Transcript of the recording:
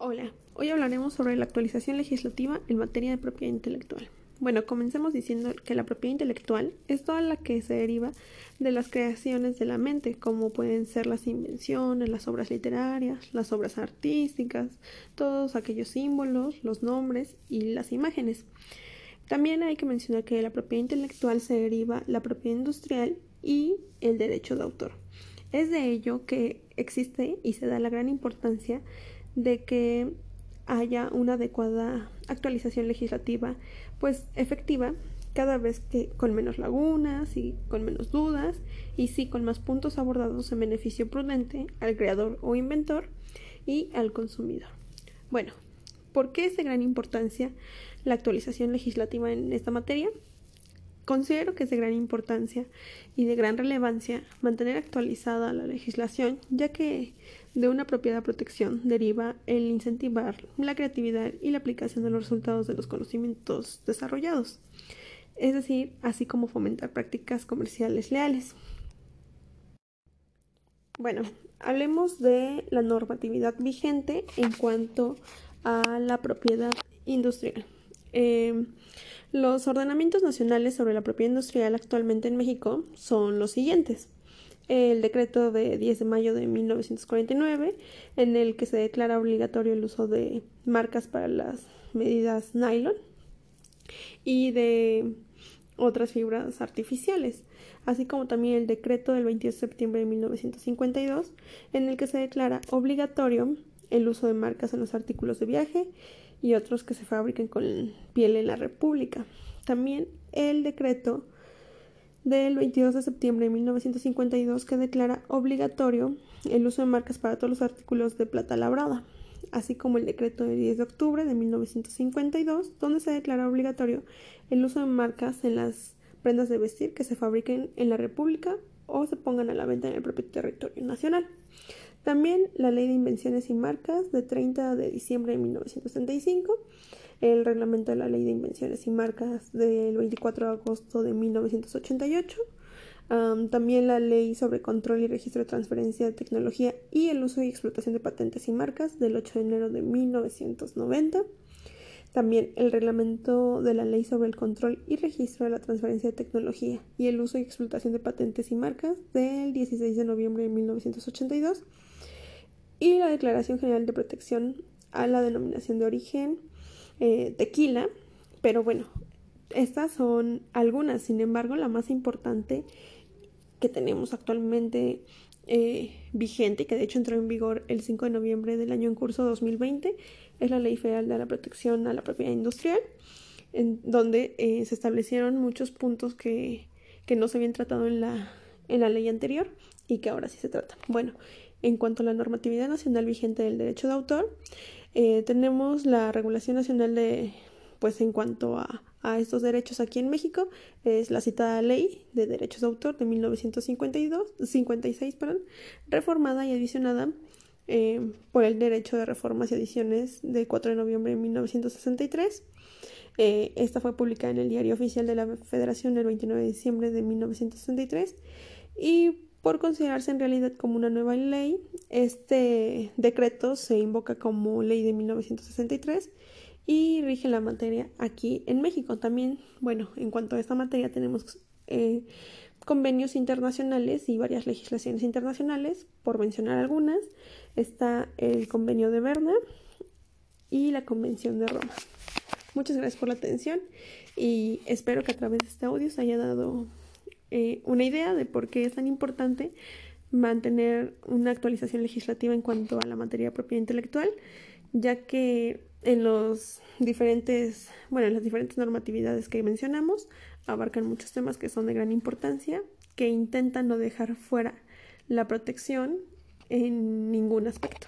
Hola, hoy hablaremos sobre la actualización legislativa en materia de propiedad intelectual. Bueno, comencemos diciendo que la propiedad intelectual es toda la que se deriva de las creaciones de la mente, como pueden ser las invenciones, las obras literarias, las obras artísticas, todos aquellos símbolos, los nombres y las imágenes. También hay que mencionar que de la propiedad intelectual se deriva la propiedad industrial y el derecho de autor. Es de ello que existe y se da la gran importancia de que haya una adecuada actualización legislativa, pues efectiva, cada vez que con menos lagunas y con menos dudas, y sí con más puntos abordados en beneficio prudente al creador o inventor y al consumidor. Bueno, ¿por qué es de gran importancia la actualización legislativa en esta materia? Considero que es de gran importancia y de gran relevancia mantener actualizada la legislación, ya que de una apropiada protección deriva el incentivar la creatividad y la aplicación de los resultados de los conocimientos desarrollados, es decir, así como fomentar prácticas comerciales leales. Bueno, hablemos de la normatividad vigente en cuanto a la propiedad industrial. Eh, los ordenamientos nacionales sobre la propiedad industrial actualmente en México son los siguientes. El decreto de 10 de mayo de 1949, en el que se declara obligatorio el uso de marcas para las medidas nylon y de otras fibras artificiales, así como también el decreto del 22 de septiembre de 1952, en el que se declara obligatorio el uso de marcas en los artículos de viaje y otros que se fabriquen con piel en la República. También el decreto del 22 de septiembre de 1952 que declara obligatorio el uso de marcas para todos los artículos de plata labrada, así como el decreto del 10 de octubre de 1952 donde se declara obligatorio el uso de marcas en las prendas de vestir que se fabriquen en la República o se pongan a la venta en el propio territorio nacional. También la Ley de Invenciones y Marcas de 30 de diciembre de 1935, el Reglamento de la Ley de Invenciones y Marcas del 24 de agosto de 1988, también la Ley sobre Control y Registro de Transferencia de Tecnología y el Uso y Explotación de Patentes y Marcas del 8 de enero de 1990. También el reglamento de la Ley sobre el Control y Registro de la Transferencia de Tecnología y el Uso y Explotación de Patentes y Marcas del 16 de noviembre de 1982 y la Declaración General de Protección a la denominación de origen eh, tequila. Pero bueno, estas son algunas, sin embargo, la más importante que tenemos actualmente eh, vigente, que de hecho entró en vigor el 5 de noviembre del año en curso 2020, es la Ley Federal de la Protección a la Propiedad Industrial, en donde eh, se establecieron muchos puntos que, que no se habían tratado en la, en la ley anterior y que ahora sí se tratan. Bueno, en cuanto a la normatividad nacional vigente del derecho de autor, eh, tenemos la regulación nacional de, pues en cuanto a, estos derechos aquí en México, es la citada ley de derechos de autor de 1952, 56, perdón, reformada y adicionada eh, por el derecho de reformas y adiciones del 4 de noviembre de 1963. Eh, esta fue publicada en el Diario Oficial de la Federación el 29 de diciembre de 1963 y por considerarse en realidad como una nueva ley, este decreto se invoca como ley de 1963 y rige la materia aquí en México. También, bueno, en cuanto a esta materia tenemos eh, convenios internacionales y varias legislaciones internacionales, por mencionar algunas. Está el convenio de Berna y la Convención de Roma. Muchas gracias por la atención y espero que a través de este audio se haya dado eh, una idea de por qué es tan importante mantener una actualización legislativa en cuanto a la materia de propiedad intelectual, ya que en los diferentes, bueno, en las diferentes normatividades que mencionamos abarcan muchos temas que son de gran importancia, que intentan no dejar fuera la protección en ningún aspecto.